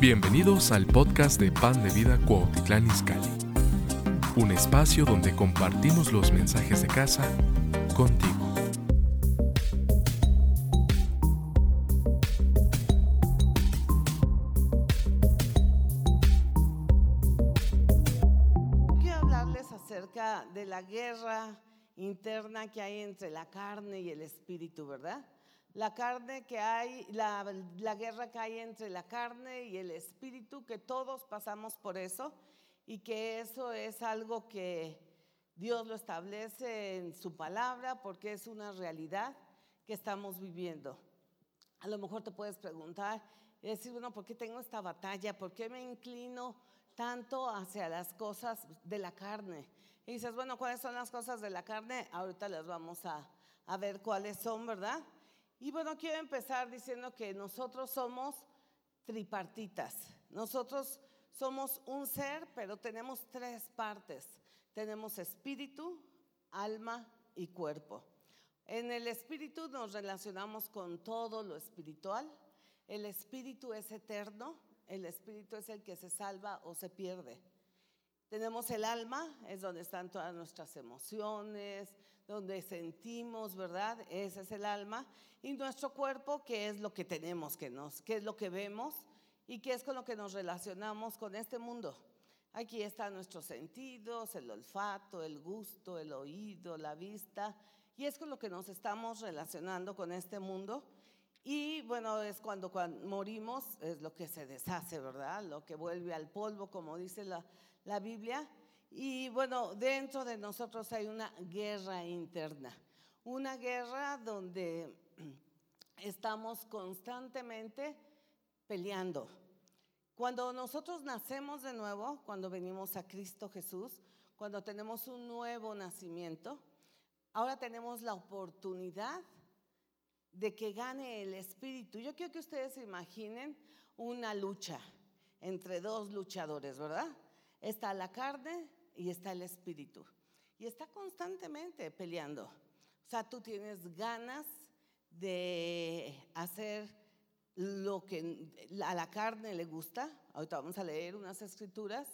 Bienvenidos al podcast de Pan de Vida Cuautitlán Izcalli, un espacio donde compartimos los mensajes de casa contigo. Quiero hablarles acerca de la guerra interna que hay entre la carne y el espíritu, ¿verdad? La carne que hay, la, guerra que hay entre la carne y el espíritu, que todos pasamos por eso y que eso es algo que Dios lo establece en su palabra porque es una realidad que estamos viviendo. A lo mejor te puedes preguntar y decir, bueno, ¿por qué tengo esta batalla? ¿Por qué me inclino tanto hacia las cosas de la carne? Y dices, bueno, ¿cuáles son las cosas de la carne? Ahorita las vamos a, a ver cuáles son, ¿verdad? Y bueno, quiero empezar diciendo que nosotros somos tripartitas. Nosotros somos un ser, pero tenemos tres partes. Tenemos espíritu, alma y cuerpo. En el espíritu nos relacionamos con todo lo espiritual. El espíritu es eterno, el espíritu es el que se salva o se pierde. Tenemos el alma, es donde están todas nuestras emociones, donde sentimos, ¿verdad? Ese es el alma. Y nuestro cuerpo, que es lo que tenemos, que, nos, que es lo que vemos y que es con lo que nos relacionamos con este mundo. Aquí están nuestros sentidos, el olfato, el gusto, el oído, la vista, y es con lo que nos estamos relacionando con este mundo. Y bueno, es cuando, cuando morimos, es lo que se deshace, ¿verdad? Lo que vuelve al polvo, como dice la, la Biblia. Y bueno, dentro de nosotros hay una guerra interna, una guerra donde estamos constantemente peleando. Cuando nosotros nacemos de nuevo, cuando venimos a Cristo Jesús, cuando tenemos un nuevo nacimiento, ahora tenemos la oportunidad de que gane el espíritu. Yo quiero que ustedes se imaginen una lucha entre dos luchadores, ¿verdad? Está la carne y está el espíritu. Y está constantemente peleando. O sea, tú tienes ganas de hacer lo que a la carne le gusta. Ahorita vamos a leer unas escrituras.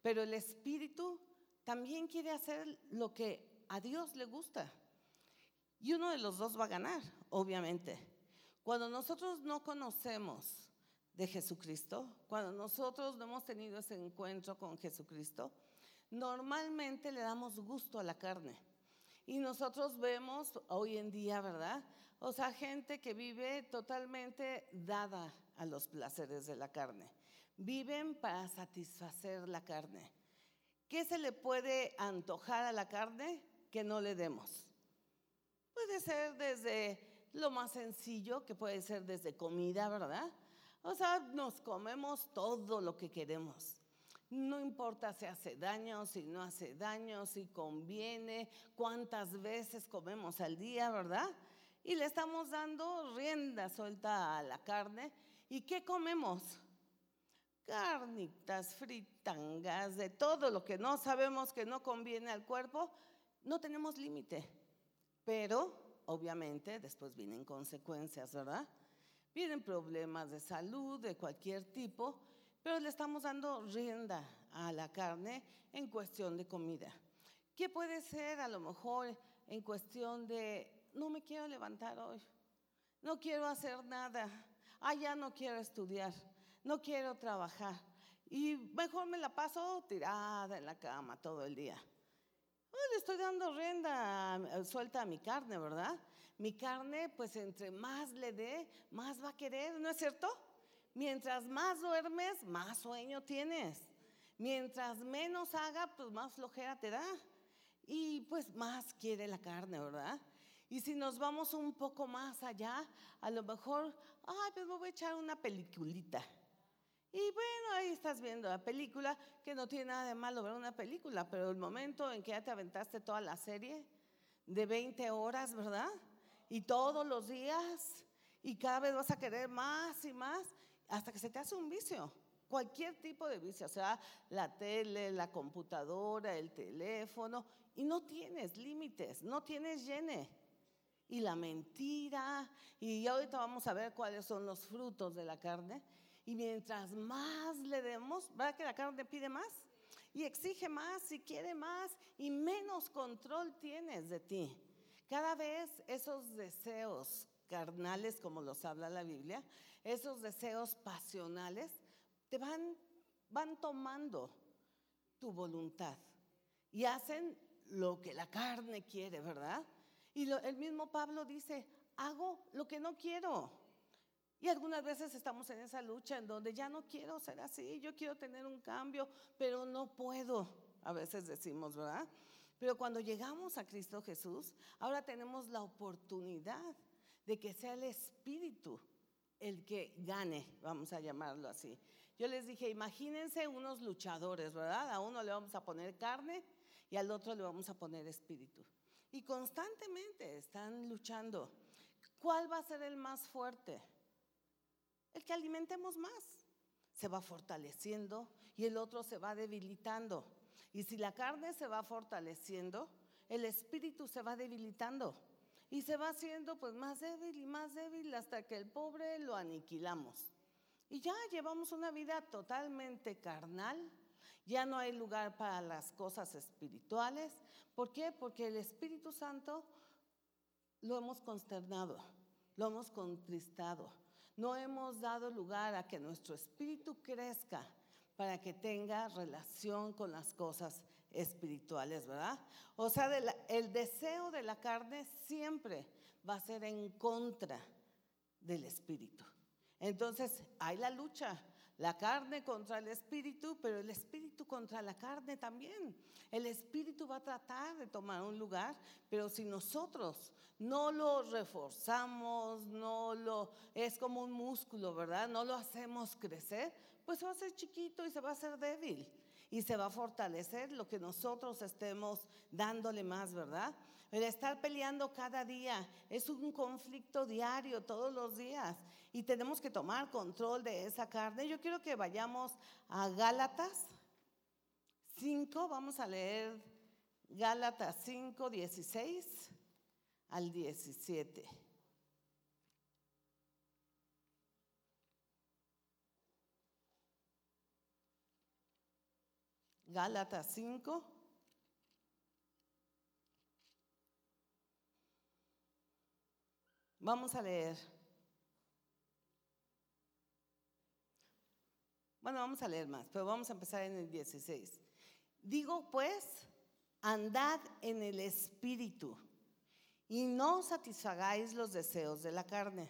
Pero el espíritu también quiere hacer lo que a Dios le gusta. Y uno de los dos va a ganar, obviamente. Cuando nosotros no conocemos de Jesucristo, cuando nosotros no hemos tenido ese encuentro con Jesucristo, normalmente le damos gusto a la carne. Y nosotros vemos hoy en día, ¿verdad? O sea, gente que vive totalmente dada a los placeres de la carne. Viven para satisfacer la carne. ¿Qué se le puede antojar a la carne que no le demos? Puede ser desde lo más sencillo, que puede ser desde comida, ¿verdad? O sea, nos comemos todo lo que queremos. No importa si hace daño, si no hace daño, si conviene, cuántas veces comemos al día, ¿verdad? Y le estamos dando rienda suelta a la carne. ¿Y qué comemos? Carnitas, fritangas, de todo lo que no sabemos que no conviene al cuerpo, no tenemos límite. Pero, obviamente, después vienen consecuencias, ¿verdad? Vienen problemas de salud, de cualquier tipo, pero le estamos dando rienda a la carne en cuestión de comida. ¿Qué puede ser a lo mejor en cuestión de, no me quiero levantar hoy, no quiero hacer nada, ah, ya no quiero estudiar, no quiero trabajar y mejor me la paso tirada en la cama todo el día? le estoy dando rienda suelta a mi carne, ¿verdad? Mi carne, pues entre más le dé, más va a querer, ¿no es cierto? Mientras más duermes, más sueño tienes. Mientras menos haga, pues más flojera te da. Y pues más quiere la carne, ¿verdad? Y si nos vamos un poco más allá, a lo mejor, ay, pues me voy a echar una peliculita. Y bueno, ahí estás viendo la película, que no tiene nada de malo ver una película, pero el momento en que ya te aventaste toda la serie de 20 horas, ¿verdad? Y todos los días, y cada vez vas a querer más y más, hasta que se te hace un vicio. Cualquier tipo de vicio, o sea, la tele, la computadora, el teléfono, y no tienes límites, no tienes llene. Y la mentira, y ahorita vamos a ver cuáles son los frutos de la carne. Y mientras más le demos, ¿verdad que la carne pide más? Y exige más y quiere más y menos control tienes de ti. Cada vez esos deseos carnales, como los habla la Biblia, esos deseos pasionales, te van, van tomando tu voluntad y hacen lo que la carne quiere, ¿verdad? Y el mismo Pablo dice, hago lo que no quiero. Y algunas veces estamos en esa lucha en donde ya no quiero ser así, yo quiero tener un cambio, pero no puedo. A veces decimos, ¿verdad? Pero cuando llegamos a Cristo Jesús, ahora tenemos la oportunidad de que sea el Espíritu el que gane, vamos a llamarlo así. Yo les dije, imagínense unos luchadores, ¿verdad? A uno le vamos a poner carne y al otro le vamos a poner espíritu. Y constantemente están luchando. ¿Cuál va a ser el más fuerte? El que alimentemos más. Se va fortaleciendo y el otro se va debilitando. Y si la carne se va fortaleciendo, el espíritu se va debilitando. Y se va haciendo pues más débil y más débil hasta que el pobre lo aniquilamos. Y ya llevamos una vida totalmente carnal. Ya no hay lugar para las cosas espirituales. ¿Por qué? Porque el Espíritu Santo lo hemos consternado, lo hemos contristado, no hemos dado lugar a que nuestro espíritu crezca para que tenga relación con las cosas espirituales, ¿verdad? O sea, el deseo de la carne siempre va a ser en contra del espíritu. Entonces, hay la lucha, la carne contra el espíritu, pero el espíritu contra la carne también. El espíritu va a tratar de tomar un lugar, pero si nosotros no lo reforzamos, no lo es como un músculo, ¿verdad? No lo hacemos crecer, pues va a ser chiquito y se va a hacer débil y se va a fortalecer lo que nosotros estemos dándole más, ¿verdad? El estar peleando cada día es un conflicto diario, todos los días. Y tenemos que tomar control de esa carne. Yo quiero que vayamos a Gálatas 5, vamos a leer Gálatas 5, 16 al 17. Gálatas 5. Vamos a leer. Bueno, vamos a leer más, pero vamos a empezar en el 16. Digo pues, andad en el Espíritu y no satisfagáis los deseos de la carne,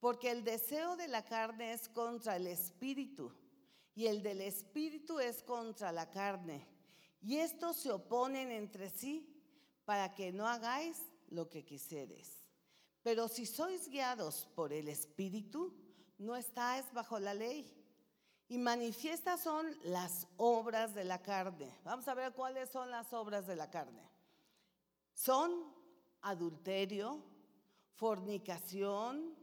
porque el deseo de la carne es contra el Espíritu y el del Espíritu es contra la carne. Y estos se oponen entre sí para que no hagáis lo que quisieres. Pero si sois guiados por el Espíritu, no estáis bajo la ley. Y manifiestas son las obras de la carne. Vamos a ver cuáles son las obras de la carne. Son adulterio, fornicación,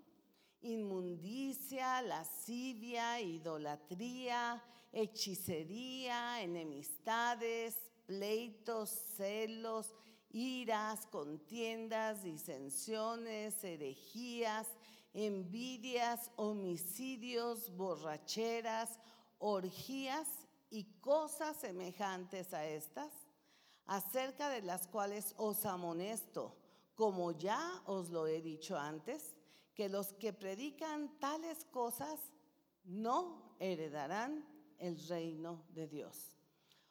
inmundicia, lascivia, idolatría, hechicería, enemistades, pleitos, celos, iras, contiendas, disensiones, herejías, envidias, homicidios, borracheras, orgías y cosas semejantes a estas, acerca de las cuales os amonesto, como ya os lo he dicho antes, que los que predican tales cosas no heredarán el reino de Dios.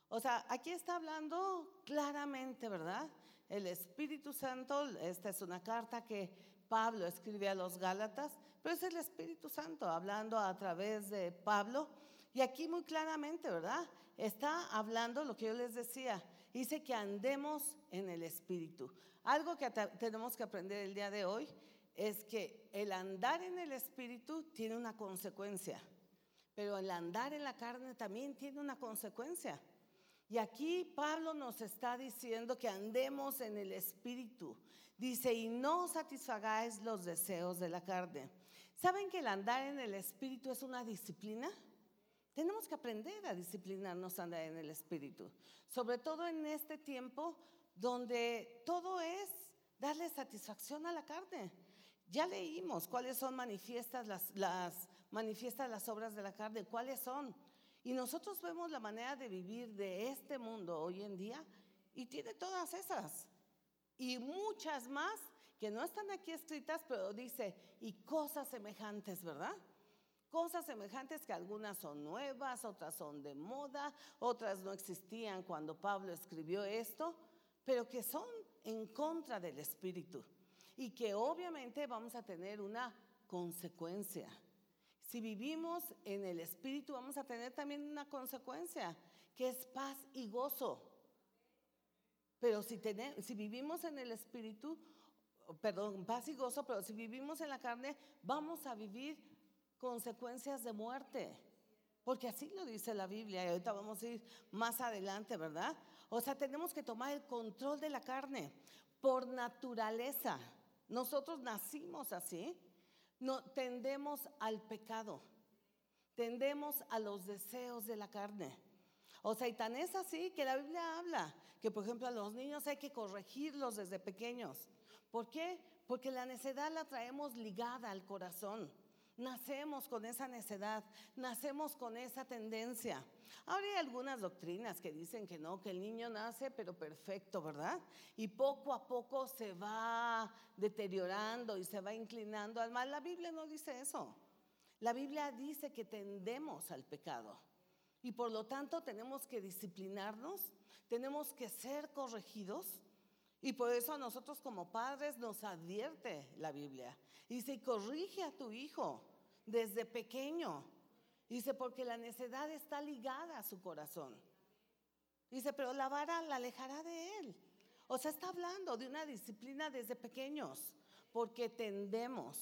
O sea, aquí está hablando claramente, ¿verdad? el Espíritu Santo, esta es una carta que Pablo escribe a los Gálatas, pero es el Espíritu Santo hablando a través de Pablo. Y aquí muy claramente, ¿verdad? Está hablando lo que yo les decía. Dice que andemos en el Espíritu. Algo que tenemos que aprender el día de hoy es que el andar en el Espíritu tiene una consecuencia, pero el andar en la carne también tiene una consecuencia. Y aquí Pablo nos está diciendo que andemos en el Espíritu. Dice, y no satisfagáis los deseos de la carne. ¿Saben que el andar en el Espíritu es una disciplina? Tenemos que aprender a disciplinarnos a andar en el Espíritu. Sobre todo en este tiempo donde todo es darle satisfacción a la carne. Ya leímos cuáles son manifiestas las, las manifiesta las obras de la carne. ¿Cuáles son? Y nosotros vemos la manera de vivir de este mundo hoy en día y tiene todas esas y muchas más que no están aquí escritas, pero dice, y cosas semejantes, ¿verdad? Cosas semejantes que algunas son nuevas, otras son de moda, otras no existían cuando Pablo escribió esto, pero que son en contra del Espíritu y que obviamente vamos a tener una consecuencia. Si vivimos en el Espíritu, vamos a tener también una consecuencia, que es paz y gozo. Pero si, tenemos, si vivimos en el Espíritu, perdón, paz y gozo, pero si vivimos en la carne, vamos a vivir consecuencias de muerte. Porque así lo dice la Biblia y ahorita vamos a ir más adelante, ¿verdad? O sea, tenemos que tomar el control de la carne por naturaleza. Nosotros nacimos así, no, tendemos al pecado, tendemos a los deseos de la carne. O sea, y tan es así que la Biblia habla que, por ejemplo, a los niños hay que corregirlos desde pequeños. ¿Por qué? Porque la necedad la traemos ligada al corazón. Nacemos con esa necedad, nacemos con esa tendencia. Ahora hay algunas doctrinas que dicen que no, que el niño nace pero perfecto, ¿verdad? Y poco a poco se va deteriorando y se va inclinando al mal. La Biblia no dice eso. La Biblia dice que tendemos al pecado. Y por lo tanto tenemos que disciplinarnos, tenemos que ser corregidos. Y por eso a nosotros como padres nos advierte la Biblia. Se corrige a tu hijo desde pequeño. Dice, porque la necedad está ligada a su corazón. Dice, pero la vara la alejará de él. O sea, está hablando de una disciplina desde pequeños, porque tendemos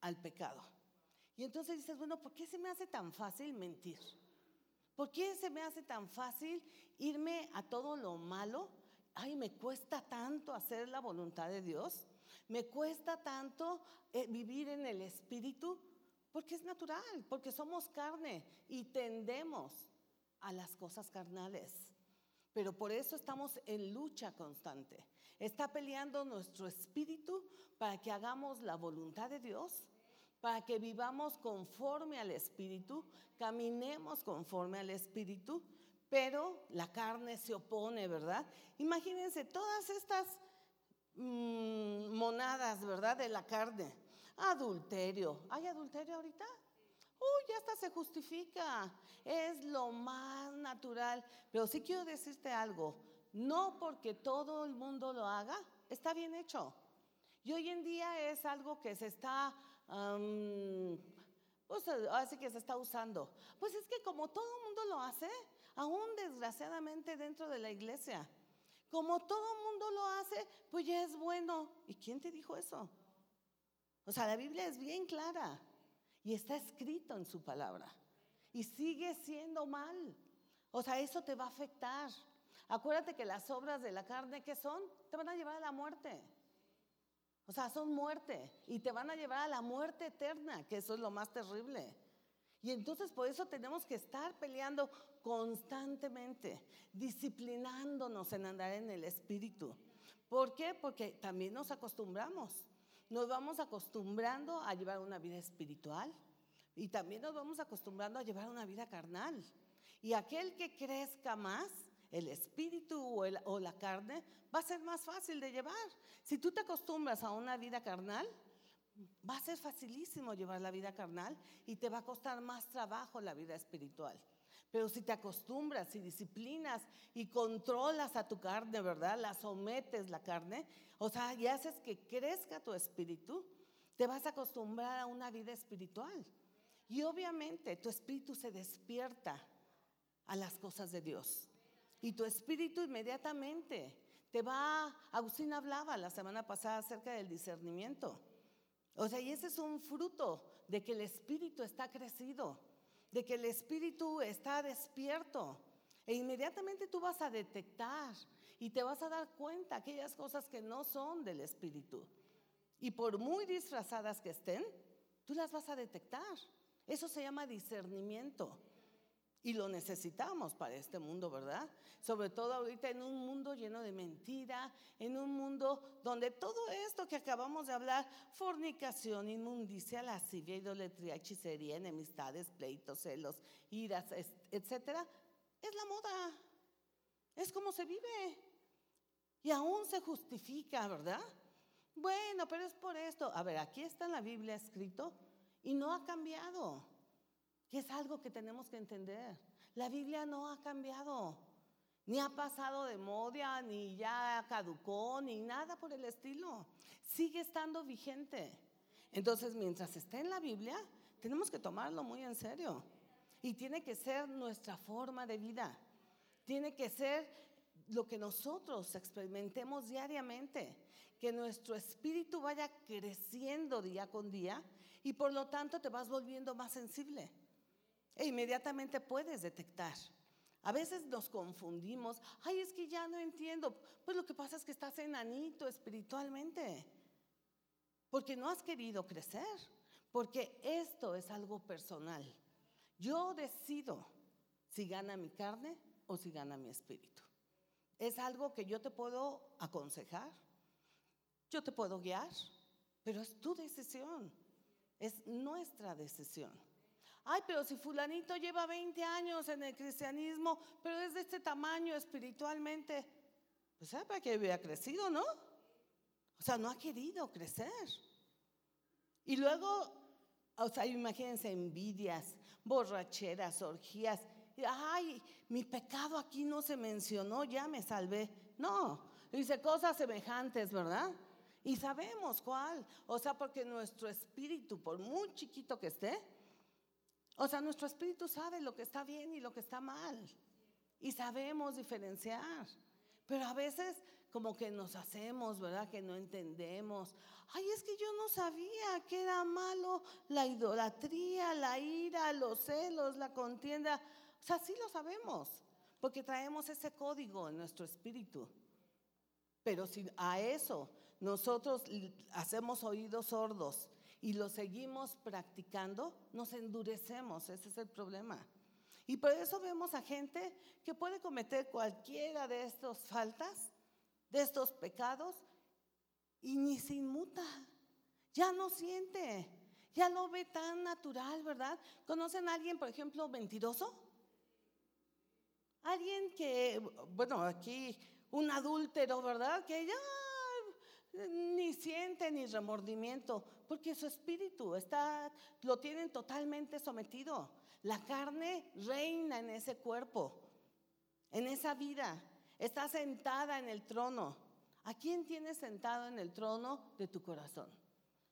al pecado. Y entonces dices, bueno, ¿por qué se me hace tan fácil mentir? ¿Por qué se me hace tan fácil irme a todo lo malo? Ay, me cuesta tanto hacer la voluntad de Dios. Me cuesta tanto eh, vivir en el Espíritu. Porque es natural, porque somos carne y tendemos a las cosas carnales. Pero por eso estamos en lucha constante. Está peleando nuestro espíritu para que hagamos la voluntad de Dios, para que vivamos conforme al espíritu, caminemos conforme al espíritu, pero la carne se opone, ¿verdad? Imagínense todas estas mm, monadas, ¿verdad? De la carne Adulterio. ¿Hay adulterio ahorita? Uy, ya hasta se justifica. Es lo más natural. Pero sí quiero decirte algo. No porque todo el mundo lo haga, está bien hecho. Y hoy en día es algo que se está, pues así que se está usando. Pues es que como todo el mundo lo hace, aún desgraciadamente dentro de la iglesia, como todo mundo lo hace, pues ya es bueno. ¿Y quién te dijo eso? O sea, la Biblia es bien clara y está escrito en su palabra. Y sigue siendo mal. O sea, eso te va a afectar. Acuérdate que las obras de la carne, ¿qué son? Te van a llevar a la muerte. O sea, son muerte. Y te van a llevar a la muerte eterna, que eso es lo más terrible. Y entonces por eso tenemos que estar peleando constantemente, disciplinándonos en andar en el Espíritu. ¿Por qué? Porque también nos acostumbramos nos vamos acostumbrando a llevar una vida espiritual y también nos vamos acostumbrando a llevar una vida carnal. Y aquel que crezca más, el espíritu o, la carne, va a ser más fácil de llevar. Si tú te acostumbras a una vida carnal, va a ser facilísimo llevar la vida carnal y te va a costar más trabajo la vida espiritual. Pero si te acostumbras y disciplinas y controlas a tu carne, ¿verdad? La sometes la carne, o sea, y haces que crezca tu espíritu, te vas a acostumbrar a una vida espiritual. Y obviamente tu espíritu se despierta a las cosas de Dios. Y tu espíritu inmediatamente te va, Agustín hablaba la semana pasada acerca del discernimiento. O sea, y ese es un fruto de que el espíritu está crecido de que el espíritu está despierto. E inmediatamente tú vas a detectar y te vas a dar cuenta aquellas cosas que no son del espíritu. Y por muy disfrazadas que estén, tú las vas a detectar. Eso se llama discernimiento. Y lo necesitamos para este mundo, ¿verdad? Sobre todo ahorita en un mundo lleno de mentira, en un mundo donde todo esto que acabamos de hablar, fornicación, inmundicia, lascivia, idolatría, hechicería, enemistades, pleitos, celos, iras, etcétera, es la moda. Es como se vive. Y aún se justifica, ¿verdad? Bueno, pero es por esto. A ver, aquí está en la Biblia escrito y no ha cambiado, que es algo que tenemos que entender. La Biblia no ha cambiado, ni ha pasado de moda, ni ya caducó, ni nada por el estilo. Sigue estando vigente. Entonces, mientras esté en la Biblia, tenemos que tomarlo muy en serio. Y tiene que ser nuestra forma de vida. Tiene que ser lo que nosotros experimentemos diariamente, que nuestro espíritu vaya creciendo día con día y por lo tanto te vas volviendo más sensible. E inmediatamente puedes detectar. A veces nos confundimos, ay, es que ya no entiendo. Pues lo que pasa es que estás enanito espiritualmente, porque no has querido crecer, porque esto es algo personal. Yo decido si gana mi carne o si gana mi espíritu. Es algo que yo te puedo aconsejar, yo te puedo guiar, pero es tu decisión, es nuestra decisión. Ay, pero si fulanito lleva 20 años en el cristianismo, pero es de este tamaño espiritualmente, pues sabe para que había crecido, ¿no? O sea, no ha querido crecer. Y luego, o sea, imagínense envidias, borracheras, orgías ay, mi pecado aquí no se mencionó, ya me salvé. No, dice cosas semejantes, ¿verdad? Y sabemos cuál. O sea, porque nuestro espíritu, por muy chiquito que esté, o sea, nuestro espíritu sabe lo que está bien y lo que está mal. Y sabemos diferenciar. Pero a veces como que nos hacemos, ¿verdad? Que no entendemos. Ay, es que yo no sabía que era malo la idolatría, la ira, los celos, la contienda. O sea, sí lo sabemos, porque traemos ese código en nuestro espíritu. Pero si a eso nosotros hacemos oídos sordos y lo seguimos practicando, nos endurecemos, ese es el problema. Y por eso vemos a gente que puede cometer cualquiera de estas faltas, de estos pecados, y ni se inmuta, ya no siente, ya lo ve tan natural, ¿verdad? ¿Conocen a alguien, por ejemplo, mentiroso? Alguien que, bueno, aquí un adúltero, ¿verdad? Que ya ni siente ni remordimiento, porque su espíritu está, lo tienen totalmente sometido. La carne reina en ese cuerpo, en esa vida, está sentada en el trono. ¿A quién tienes sentado en el trono de tu corazón?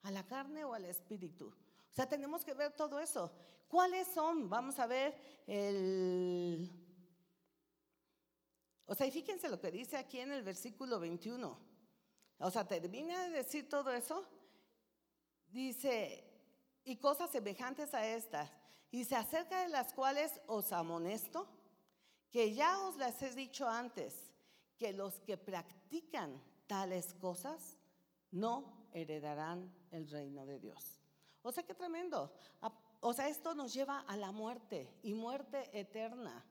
¿A la carne o al espíritu? O sea, tenemos que ver todo eso. ¿Cuáles son? Vamos a ver el o sea, y fíjense lo que dice aquí en el versículo 21. O sea, termina de decir todo eso. Dice, y cosas semejantes a estas. Y se acerca de las cuales os amonesto, que ya os las he dicho antes, que los que practican tales cosas no heredarán el reino de Dios. O sea, qué tremendo. O sea, esto nos lleva a la muerte y muerte eterna.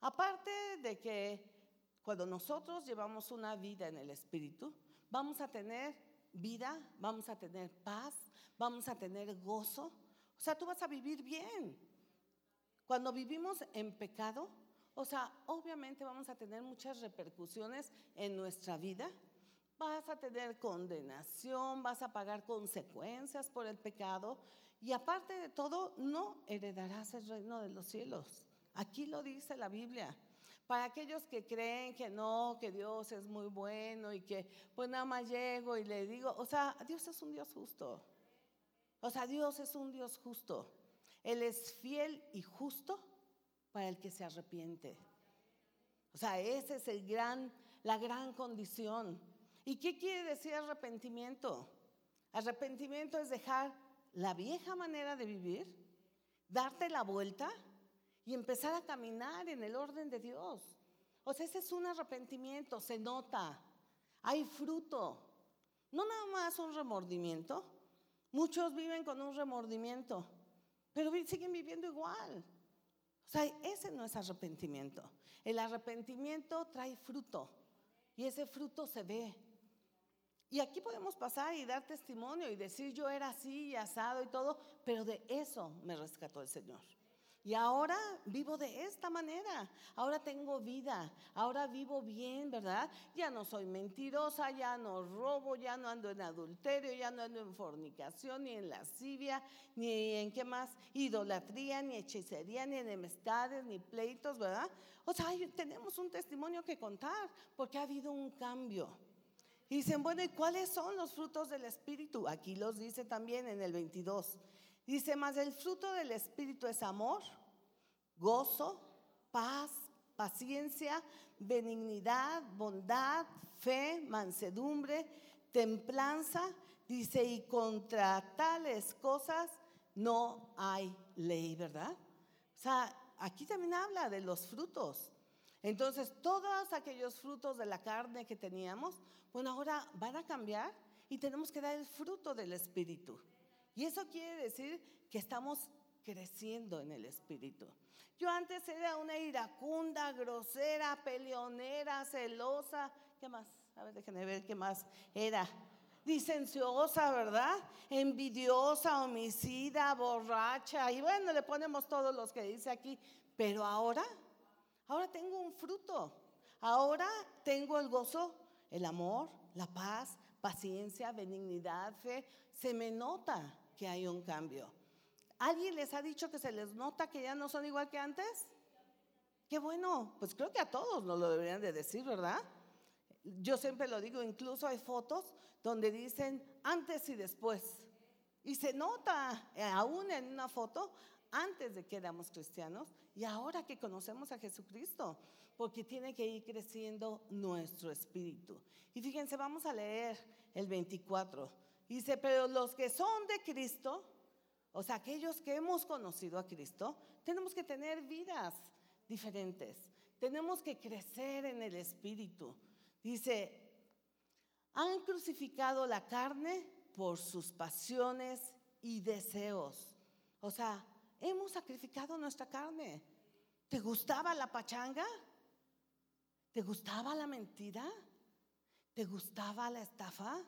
Aparte de que cuando nosotros llevamos una vida en el Espíritu, vamos a tener vida, vamos a tener paz, vamos a tener gozo. O sea, tú vas a vivir bien. Cuando vivimos en pecado, o sea, obviamente vamos a tener muchas repercusiones en nuestra vida. Vas a tener condenación, vas a pagar consecuencias por el pecado y aparte de todo, no heredarás el reino de los cielos. Aquí lo dice la Biblia. Para aquellos que creen que no, que Dios es muy bueno y que pues nada más llego y le digo, o sea, Dios es un Dios justo. O sea, Dios es un Dios justo. Él es fiel y justo para el que se arrepiente. O sea, esa es el gran, la gran condición. ¿Y qué quiere decir arrepentimiento? Arrepentimiento es dejar la vieja manera de vivir, darte la vuelta y empezar a caminar en el orden de Dios. O sea, ese es un arrepentimiento, se nota, hay fruto. No nada más un remordimiento. Muchos viven con un remordimiento, pero siguen viviendo igual. O sea, ese no es arrepentimiento. El arrepentimiento trae fruto y ese fruto se ve. Y aquí podemos pasar y dar testimonio y decir yo era así y asado y todo, pero de eso me rescató el Señor. Y ahora vivo de esta manera. Ahora tengo vida. Ahora vivo bien, ¿verdad? Ya no soy mentirosa, ya no robo, ya no ando en adulterio, ya no ando en fornicación, ni en lascivia, ni en qué más, idolatría, ni hechicería, ni enemistades, ni pleitos, ¿verdad? O sea, tenemos un testimonio que contar porque ha habido un cambio. Y dicen, bueno, ¿y cuáles son los frutos del Espíritu? Aquí los dice también en el 22. Dice, más el fruto del Espíritu es amor, gozo, paz, paciencia, benignidad, bondad, fe, mansedumbre, templanza. Dice, y contra tales cosas no hay ley, ¿verdad? O sea, aquí también habla de los frutos. Entonces, todos aquellos frutos de la carne que teníamos, bueno, ahora van a cambiar y tenemos que dar el fruto del Espíritu. Y eso quiere decir que estamos creciendo en el Espíritu. Yo antes era una iracunda, grosera, peleonera, celosa. ¿Qué más? A ver, déjenme ver qué más era. Dicenciosa, ¿verdad? Envidiosa, homicida, borracha. Y bueno, le ponemos todos los que dice aquí. Pero ahora, ahora tengo un fruto. Ahora tengo el gozo, el amor, la paz, paciencia, benignidad, fe. Se me nota que hay un cambio. ¿Alguien les ha dicho que se les nota que ya no son igual que antes? Qué bueno, pues creo que a todos nos lo deberían de decir, ¿verdad? Yo siempre lo digo, incluso hay fotos donde dicen antes y después. Y se nota eh, aún en una foto antes de que éramos cristianos y ahora que conocemos a Jesucristo, porque tiene que ir creciendo nuestro espíritu. Y fíjense, vamos a leer el 24. Dice, pero los que son de Cristo, o sea, aquellos que hemos conocido a Cristo, tenemos que tener vidas diferentes. Tenemos que crecer en el Espíritu. Dice, han crucificado la carne por sus pasiones y deseos. O sea, hemos sacrificado nuestra carne. ¿Te gustaba la pachanga? ¿Te gustaba la mentira? ¿Te gustaba la estafa?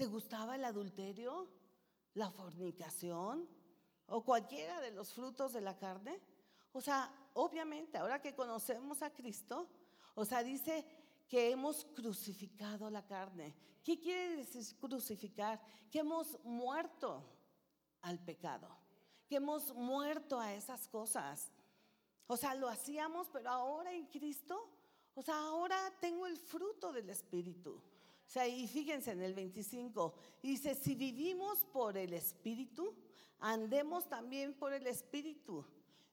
¿Te gustaba el adulterio, la fornicación o cualquiera de los frutos de la carne? O sea, obviamente, ahora que conocemos a Cristo, o sea, dice que hemos crucificado la carne. ¿Qué quiere decir crucificar? Que hemos muerto al pecado, que hemos muerto a esas cosas. O sea, lo hacíamos, pero ahora en Cristo, o sea, ahora tengo el fruto del Espíritu. Sea, y fíjense en el 25, dice, si vivimos por el Espíritu, andemos también por el Espíritu.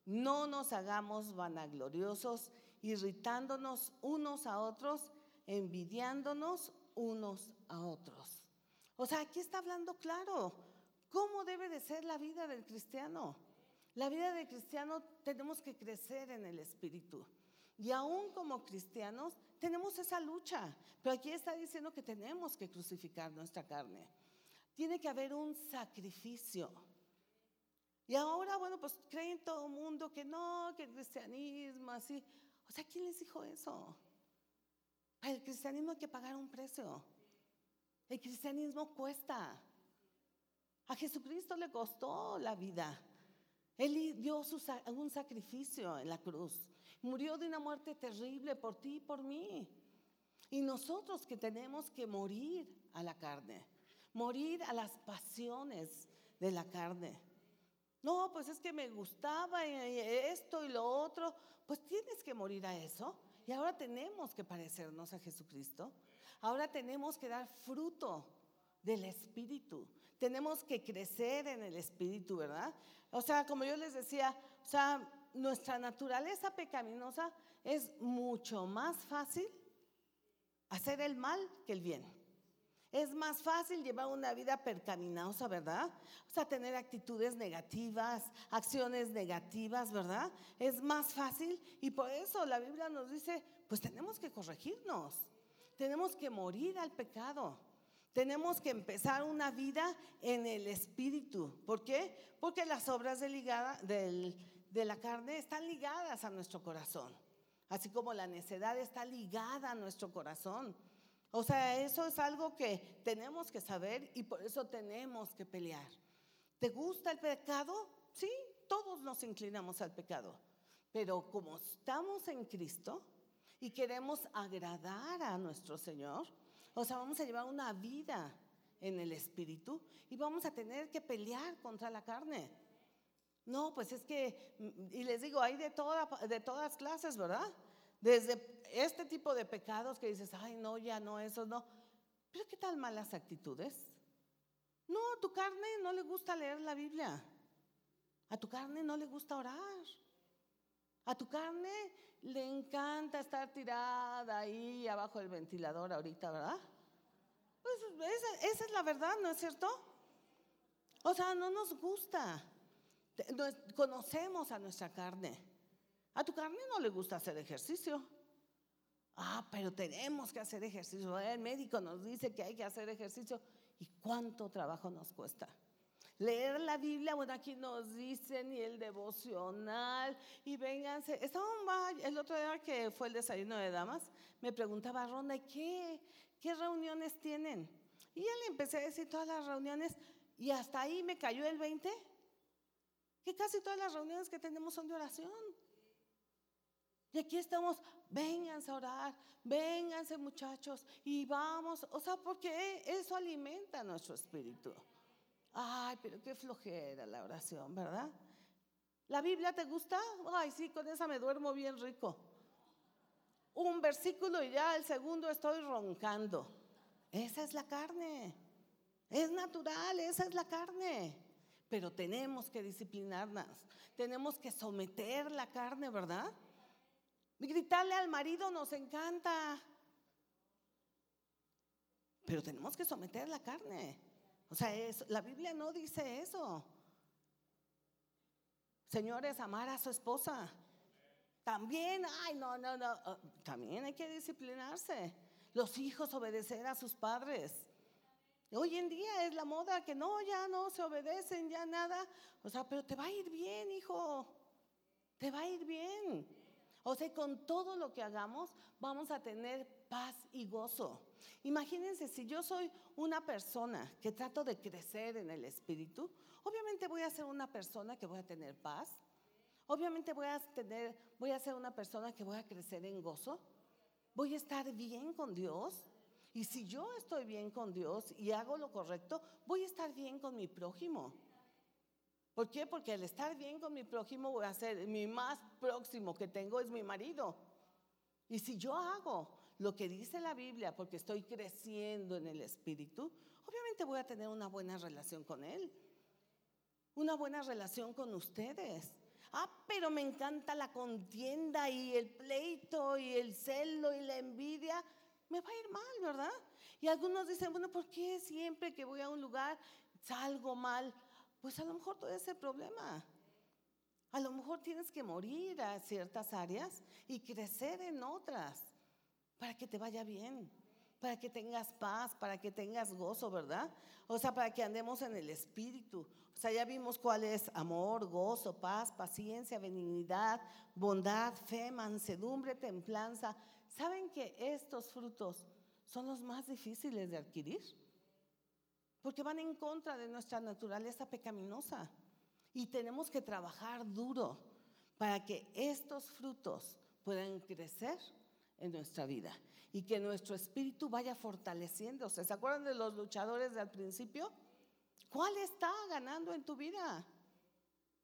No nos hagamos vanagloriosos, irritándonos unos a otros, envidiándonos unos a otros. O sea, aquí está hablando claro cómo debe de ser la vida del cristiano. La vida del cristiano tenemos que crecer en el Espíritu. Y aún como cristianos tenemos esa lucha, pero aquí está diciendo que tenemos que crucificar nuestra carne. Tiene que haber un sacrificio. Y ahora, bueno, pues creen todo el mundo que no, que el cristianismo así. O sea, ¿quién les dijo eso? Para el cristianismo hay que pagar un precio. El cristianismo cuesta. A Jesucristo le costó la vida. Él dio un sacrificio en la cruz. Murió de una muerte terrible por ti y por mí. Y nosotros que tenemos que morir a la carne, morir a las pasiones de la carne. No, pues es que me gustaba esto y lo otro. Pues tienes que morir a eso. Y ahora tenemos que parecernos a Jesucristo. Ahora tenemos que dar fruto del Espíritu. Tenemos que crecer en el Espíritu, ¿verdad? O sea, como yo les decía, o sea, nuestra naturaleza pecaminosa es mucho más fácil hacer el mal que el bien. Es más fácil llevar una vida percaminosa, ¿verdad? O sea, tener actitudes negativas, acciones negativas, ¿verdad? Es más fácil y por eso la Biblia nos dice, pues tenemos que corregirnos, tenemos que morir al pecado. Tenemos que empezar una vida en el Espíritu. ¿Por qué? Porque las obras del, de la carne están ligadas a nuestro corazón, así como la necedad está ligada a nuestro corazón. O sea, eso es algo que tenemos que saber y por eso tenemos que pelear. ¿Te gusta el pecado? Sí, todos nos inclinamos al pecado. Pero como estamos en Cristo y queremos agradar a nuestro Señor, o sea, vamos a llevar una vida en el Espíritu y vamos a tener que pelear contra la carne. No, pues es que, y les digo, hay de, toda, de todas clases, ¿verdad? Desde este tipo de pecados que dices, ay, no, ya no, eso no. Pero ¿qué tal malas actitudes? No, a tu carne no le gusta leer la Biblia. A tu carne no le gusta orar. A tu carne le encanta estar tirada ahí abajo del ventilador ahorita, ¿verdad? Pues esa, esa es la verdad, ¿no es cierto? O sea, no nos gusta. Conocemos a nuestra carne. A tu carne no le gusta hacer ejercicio. Ah, pero tenemos que hacer ejercicio. El médico nos dice que hay que hacer ejercicio. ¿Y cuánto trabajo nos cuesta? Leer la Biblia, bueno, aquí nos dicen y el devocional y vénganse. El otro día que fue el desayuno de damas, me preguntaba Ronda, ¿qué, ¿qué reuniones tienen? Y ya le empecé a decir todas las reuniones y hasta ahí me cayó el 20, que casi todas las reuniones que tenemos son de oración. Y aquí estamos, vénganse a orar, vénganse muchachos y vamos, o sea, porque eso alimenta nuestro espíritu. Ay, pero qué flojera la oración, ¿verdad? ¿La Biblia te gusta? Ay, sí, con esa me duermo bien rico. Un versículo y ya el segundo estoy roncando. Esa es la carne. Es natural, esa es la carne. Pero tenemos que disciplinarnos. Tenemos que someter la carne, ¿verdad? Gritarle al marido nos encanta. Pero tenemos que someter la carne. O sea, la Biblia no dice eso. Señores, amar a su esposa. También, ay, no, no, no. Ah, también hay que disciplinarse. Los hijos obedecer a sus padres. Hoy en día es la moda que no, ya no se obedecen, ya nada. O sea, pero te va a ir bien, hijo. Te va a ir bien. O sea, con todo lo que hagamos vamos a tener paz y gozo. Imagínense si yo soy una persona que trato de crecer en el espíritu, obviamente voy a ser una persona que voy a tener paz. Obviamente voy a tener voy a ser una persona que voy a crecer en gozo. Voy a estar bien con Dios. Y si yo estoy bien con Dios y hago lo correcto, voy a estar bien con mi prójimo. ¿Por qué? Porque al estar bien con mi prójimo voy a ser, mi más próximo que tengo es mi marido. Y si yo hago lo que dice la Biblia porque estoy creciendo en el Espíritu, obviamente voy a tener una buena relación con Él. Una buena relación con ustedes. Ah, pero me encanta la contienda y el pleito y el celo y la envidia. Me va a ir mal, ¿verdad? Y algunos dicen, bueno, ¿por qué siempre que voy a un lugar salgo mal? pues a lo mejor todo ese problema. A lo mejor tienes que morir a ciertas áreas y crecer en otras para que te vaya bien, para que tengas paz, para que tengas gozo, ¿verdad? O sea, para que andemos en el espíritu. O sea, ya vimos cuál es amor, gozo, paz, paciencia, benignidad, bondad, fe, mansedumbre, templanza. ¿Saben que estos frutos son los más difíciles de adquirir? porque van en contra de nuestra naturaleza pecaminosa. Y tenemos que trabajar duro para que estos frutos puedan crecer en nuestra vida y que nuestro espíritu vaya fortaleciéndose. ¿Se acuerdan de los luchadores del principio? ¿Cuál está ganando en tu vida?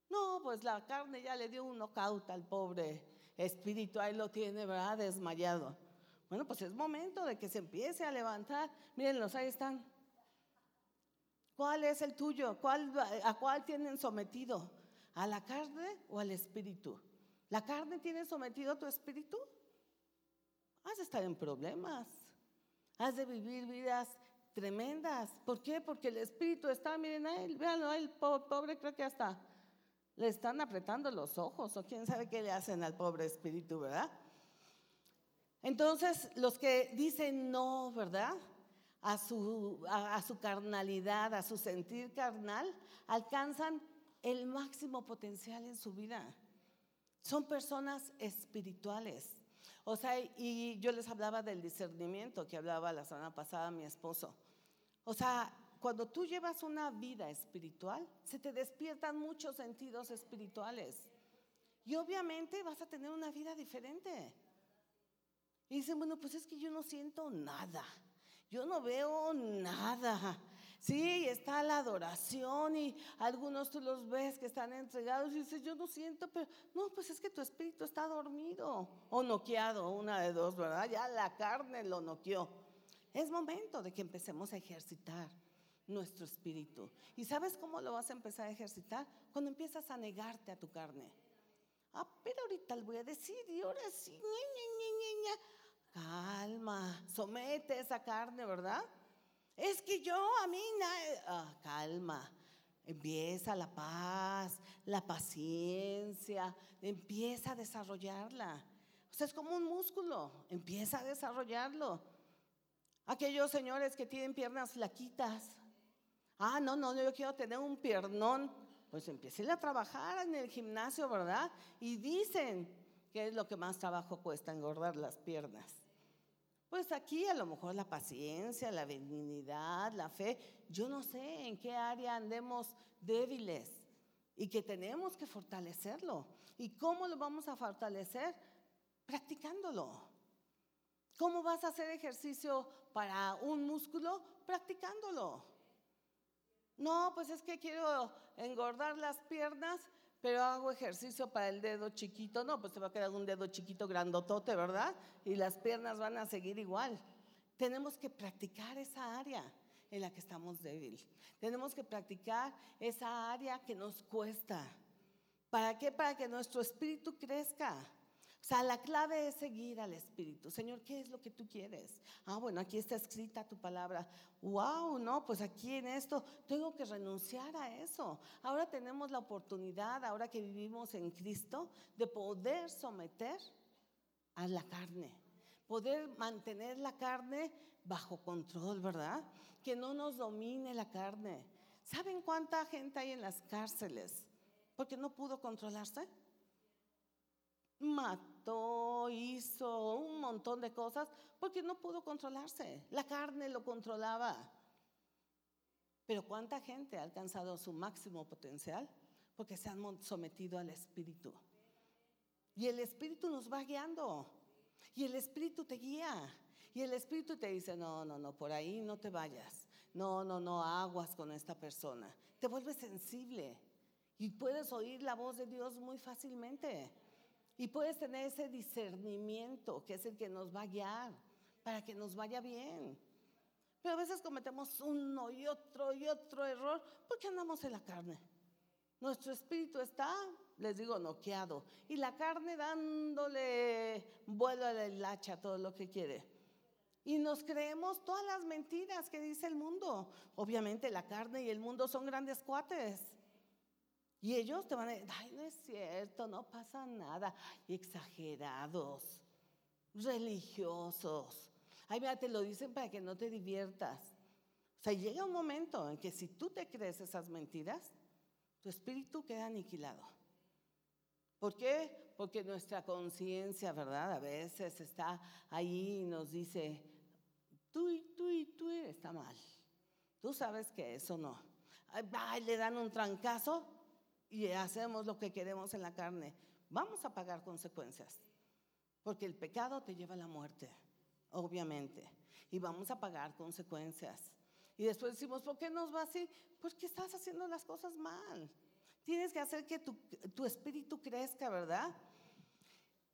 No, pues la carne ya le dio un knockout al pobre espíritu, ahí lo tiene, ¿verdad? Desmayado. Bueno, pues es momento de que se empiece a levantar. Mírenlos, ahí están. ¿Cuál es el tuyo? ¿A cuál tienen sometido? ¿A la carne o al espíritu? ¿La carne tiene sometido a tu espíritu? Has de estar en problemas. Has de vivir vidas tremendas. ¿Por qué? Porque el espíritu está, miren a él, véanlo, el pobre creo que hasta le están apretando los ojos o quién sabe qué le hacen al pobre espíritu, ¿verdad? Entonces, los que dicen no, ¿verdad? a su, a, su carnalidad, a su sentir carnal, alcanzan el máximo potencial en su vida. Son personas espirituales. O sea, y yo les hablaba del discernimiento que hablaba la semana pasada mi esposo. O sea, cuando tú llevas una vida espiritual, se te despiertan muchos sentidos espirituales. Y obviamente vas a tener una vida diferente. Y dicen, bueno, pues es que yo no siento nada. Yo no veo nada. Sí, está la adoración y algunos tú los ves que están entregados y dices, yo no siento, pero no, pues es que tu espíritu está dormido o noqueado, una de dos, ¿verdad? Ya la carne lo noqueó. Es momento de que empecemos a ejercitar nuestro espíritu. ¿Y sabes cómo lo vas a empezar a ejercitar? Cuando empiezas a negarte a tu carne. Ah, pero ahorita le voy a decir y ahora sí, ña, ña, ña, calma, somete esa carne, ¿verdad? Es que yo a mí, ah, calma. Empieza la paz, la paciencia, empieza a desarrollarla. O sea, es como un músculo, empieza a desarrollarlo. Aquellos señores que tienen piernas flaquitas. Ah, no, no, yo quiero tener un piernón. Pues empiecen a trabajar en el gimnasio, ¿verdad? Y dicen que es lo que más trabajo cuesta engordar las piernas. Pues aquí a lo mejor la paciencia, la benignidad, la fe, yo no sé en qué área andemos débiles y que tenemos que fortalecerlo. ¿Y cómo lo vamos a fortalecer? Practicándolo. ¿Cómo vas a hacer ejercicio para un músculo? Practicándolo. No, pues es que quiero engordar las piernas, pero hago ejercicio para el dedo chiquito, no, pues te va a quedar un dedo chiquito grandotote, ¿verdad? Y las piernas van a seguir igual. Tenemos que practicar esa área en la que estamos débiles. Tenemos que practicar esa área que nos cuesta. ¿Para qué? Para que nuestro espíritu crezca. O sea, la clave es seguir al Espíritu. Señor, ¿qué es lo que tú quieres? Ah, bueno, aquí está escrita tu palabra. Wow, no, pues aquí en esto tengo que renunciar a eso. Ahora tenemos la oportunidad, ahora que vivimos en Cristo, de poder someter a la carne. Poder mantener la carne bajo control, ¿verdad? Que no nos domine la carne. ¿Saben cuánta gente hay en las cárceles? Porque no pudo controlarse mató, hizo un montón de cosas porque no pudo controlarse. La carne lo controlaba. Pero ¿cuánta gente ha alcanzado su máximo potencial? Porque se han sometido al Espíritu. Y el Espíritu nos va guiando. Y el Espíritu te guía. Y el Espíritu te dice, no, no, no, por ahí no te vayas. No, no, no, aguas con esta persona. Te vuelves sensible. Y puedes oír la voz de Dios muy fácilmente. Y puedes tener ese discernimiento que es el que nos va a guiar para que nos vaya bien. Pero a veces cometemos uno y otro y otro error porque andamos en la carne. Nuestro espíritu está, les digo, noqueado. Y la carne dándole vuelo a la todo lo que quiere. Y nos creemos todas las mentiras que dice el mundo. Obviamente la carne y el mundo son grandes cuates. Y ellos te van a decir, ay, no es cierto, no pasa nada. exagerados, religiosos. Ay, mira, te lo dicen para que no te diviertas. O sea, llega un momento en que si tú te crees esas mentiras, tu espíritu queda aniquilado. ¿Por qué? Porque nuestra conciencia, ¿verdad? A veces está ahí y nos dice, tú y tú y tú está mal. Tú sabes que eso no. Ay, le dan un trancazo y hacemos lo que queremos en la carne, vamos a pagar consecuencias. Porque el pecado te lleva a la muerte, obviamente. Y vamos a pagar consecuencias. Y después decimos, ¿por qué nos va así? Porque estás haciendo las cosas mal. Tienes que hacer que tu, tu espíritu crezca, ¿verdad?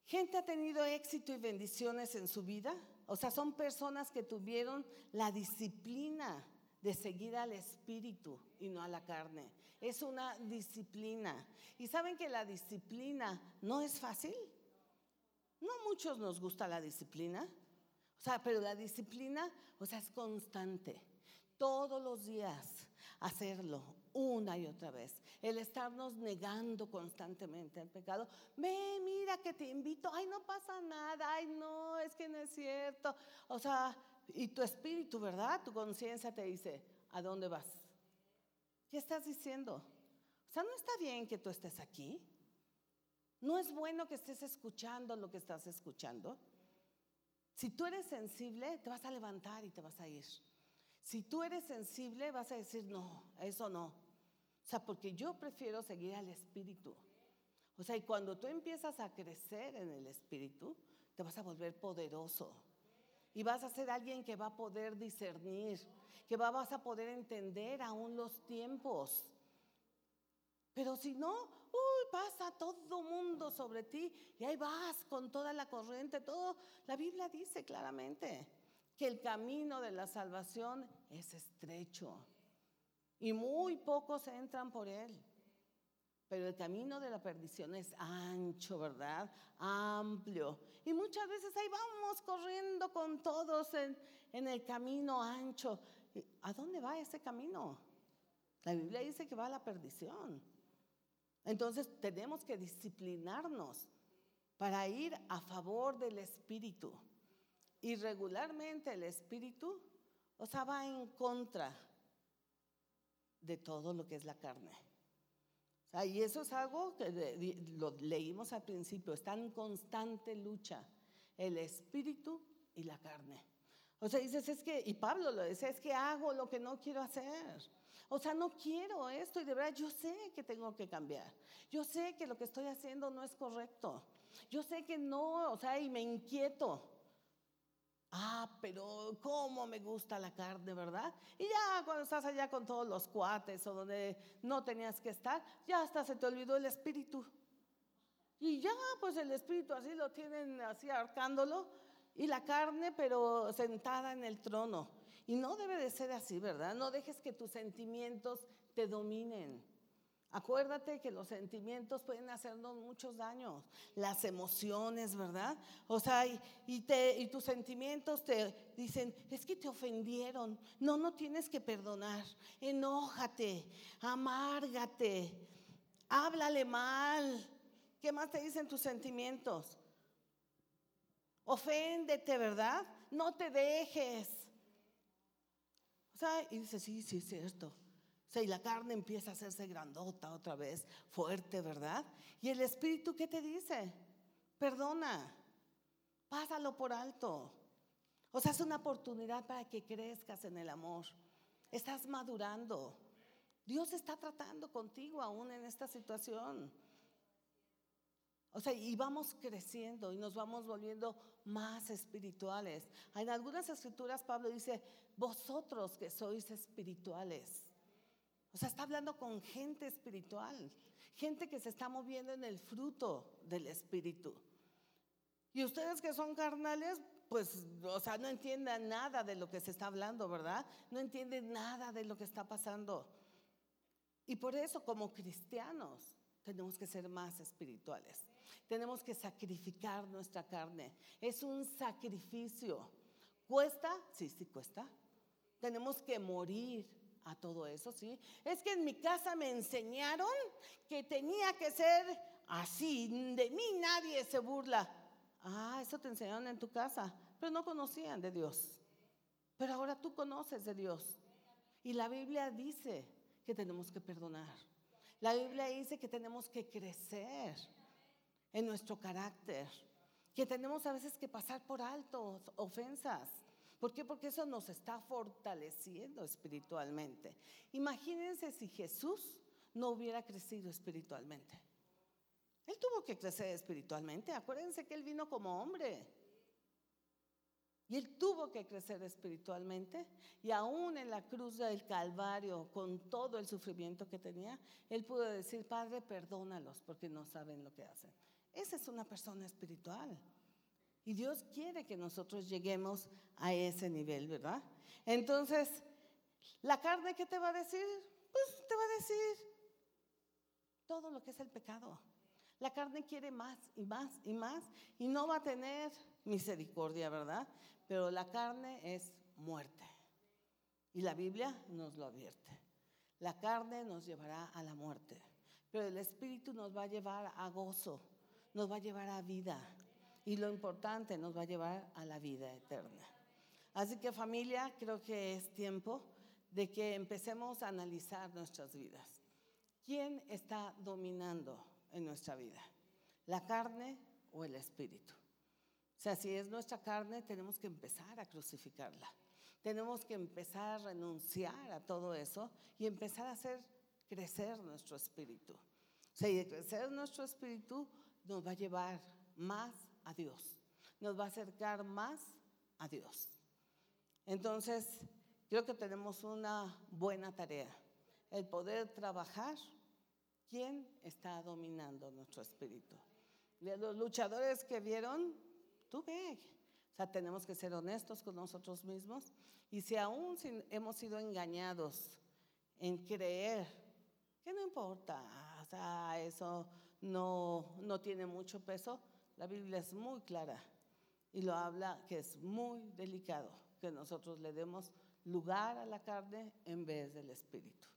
Gente ha tenido éxito y bendiciones en su vida. O sea, son personas que tuvieron la disciplina de seguir al espíritu y no a la carne. Es una disciplina. ¿Y saben que la disciplina no es fácil? No a muchos nos gusta la disciplina. O sea, pero la disciplina, o sea, es constante. Todos los días hacerlo una y otra vez. El estarnos negando constantemente al pecado. Ve, mira que te invito. Ay, no pasa nada. Ay, no, es que no es cierto. O sea, y tu espíritu, ¿verdad? Tu conciencia te dice, ¿a dónde vas? ¿Qué estás diciendo? O sea, no está bien que tú estés aquí. No es bueno que estés escuchando lo que estás escuchando. Si tú eres sensible, te vas a levantar y te vas a ir. Si tú eres sensible, vas a decir, no, eso no. O sea, porque yo prefiero seguir al Espíritu. O sea, y cuando tú empiezas a crecer en el Espíritu, te vas a volver poderoso. Y vas a ser alguien que va a poder discernir, que vas a poder entender aún los tiempos. Pero si no, uy, pasa todo mundo sobre ti y ahí vas con toda la corriente, todo. La Biblia dice claramente que el camino de la salvación es estrecho y muy pocos entran por él. Pero el camino de la perdición es ancho, ¿verdad? Amplio. Y muchas veces ahí vamos corriendo con todos en, el camino ancho. ¿A dónde va ese camino? La Biblia dice que va a la perdición. Entonces tenemos que disciplinarnos para ir a favor del Espíritu. Y regularmente el Espíritu, o sea, va en contra de todo lo que es la carne. Y eso es algo que lo leímos al principio, está en constante lucha el espíritu y la carne. O sea, dices, es que, y Pablo lo dice, es que hago lo que no quiero hacer. O sea, no quiero esto y de verdad yo sé que tengo que cambiar. Yo sé que lo que estoy haciendo no es correcto. Yo sé que no, o sea, y me inquieto. Ah, pero cómo me gusta la carne, ¿verdad? Y ya cuando estás allá con todos los cuates o donde no tenías que estar, ya hasta se te olvidó el espíritu. Y ya, pues el espíritu así lo tienen así arcándolo y la carne, pero sentada en el trono. Y no debe de ser así, ¿verdad? No dejes que tus sentimientos te dominen. Acuérdate que los sentimientos pueden hacernos muchos daños, las emociones, ¿verdad? O sea, y, tus sentimientos te dicen, es que te ofendieron, no, no tienes que perdonar, enójate, amárgate, háblale mal. ¿Qué más te dicen tus sentimientos? Oféndete, ¿verdad? No te dejes. O sea, y dice, sí, sí, es cierto. Sea, y la carne empieza a hacerse grandota otra vez, fuerte, ¿verdad? Y el Espíritu, ¿qué te dice? Perdona, pásalo por alto. O sea, es una oportunidad para que crezcas en el amor. Estás madurando. Dios está tratando contigo aún en esta situación. O sea, y vamos creciendo y nos vamos volviendo más espirituales. En algunas escrituras Pablo dice, vosotros que sois espirituales. O sea, está hablando con gente espiritual, gente que se está moviendo en el fruto del espíritu. Y ustedes que son carnales, pues, o sea, no entienden nada de lo que se está hablando, ¿verdad? No entienden nada de lo que está pasando. Y por eso, como cristianos, tenemos que ser más espirituales. Tenemos que sacrificar nuestra carne. Es un sacrificio. ¿Cuesta? Sí, sí, cuesta. Tenemos que morir a todo eso, ¿sí? Es que en mi casa me enseñaron que tenía que ser así. De mí nadie se burla. Ah, eso te enseñaron en tu casa, pero no conocían de Dios. Pero ahora tú conoces de Dios. Y la Biblia dice que tenemos que perdonar. La Biblia dice que tenemos que crecer en nuestro carácter, que tenemos a veces que pasar por alto ofensas. ¿Por qué? Porque eso nos está fortaleciendo espiritualmente. Imagínense si Jesús no hubiera crecido espiritualmente. Él tuvo que crecer espiritualmente. Acuérdense que Él vino como hombre. Y Él tuvo que crecer espiritualmente. Y aún en la cruz del Calvario, con todo el sufrimiento que tenía, Él pudo decir, Padre, perdónalos porque no saben lo que hacen. Esa es una persona espiritual. Y Dios quiere que nosotros lleguemos a ese nivel, ¿verdad? Entonces, ¿la carne qué te va a decir? Pues te va a decir todo lo que es el pecado. La carne quiere más y más y más y no va a tener misericordia, ¿verdad? Pero la carne es muerte. Y la Biblia nos lo advierte. La carne nos llevará a la muerte, pero el Espíritu nos va a llevar a gozo, nos va a llevar a vida y lo importante nos va a llevar a la vida eterna. Así que familia, creo que es tiempo de que empecemos a analizar nuestras vidas. ¿Quién está dominando en nuestra vida? la carne o el espíritu. O sea, si es nuestra carne, tenemos que empezar a crucificarla. Tenemos que empezar a renunciar a todo eso y empezar a hacer crecer nuestro espíritu. O sea, y de crecer nuestro espíritu nos va a llevar más a Dios, nos va a acercar más a Dios. Entonces, creo que tenemos una buena tarea, el poder trabajar quién está dominando nuestro espíritu. De los luchadores que vieron, tú ve. O sea, tenemos que ser honestos con nosotros mismos. Y si aún hemos sido engañados en creer que no importa, o sea, eso no, no tiene mucho peso, la Biblia es muy clara y lo habla que es muy delicado que nosotros le demos lugar a la carne en vez del espíritu.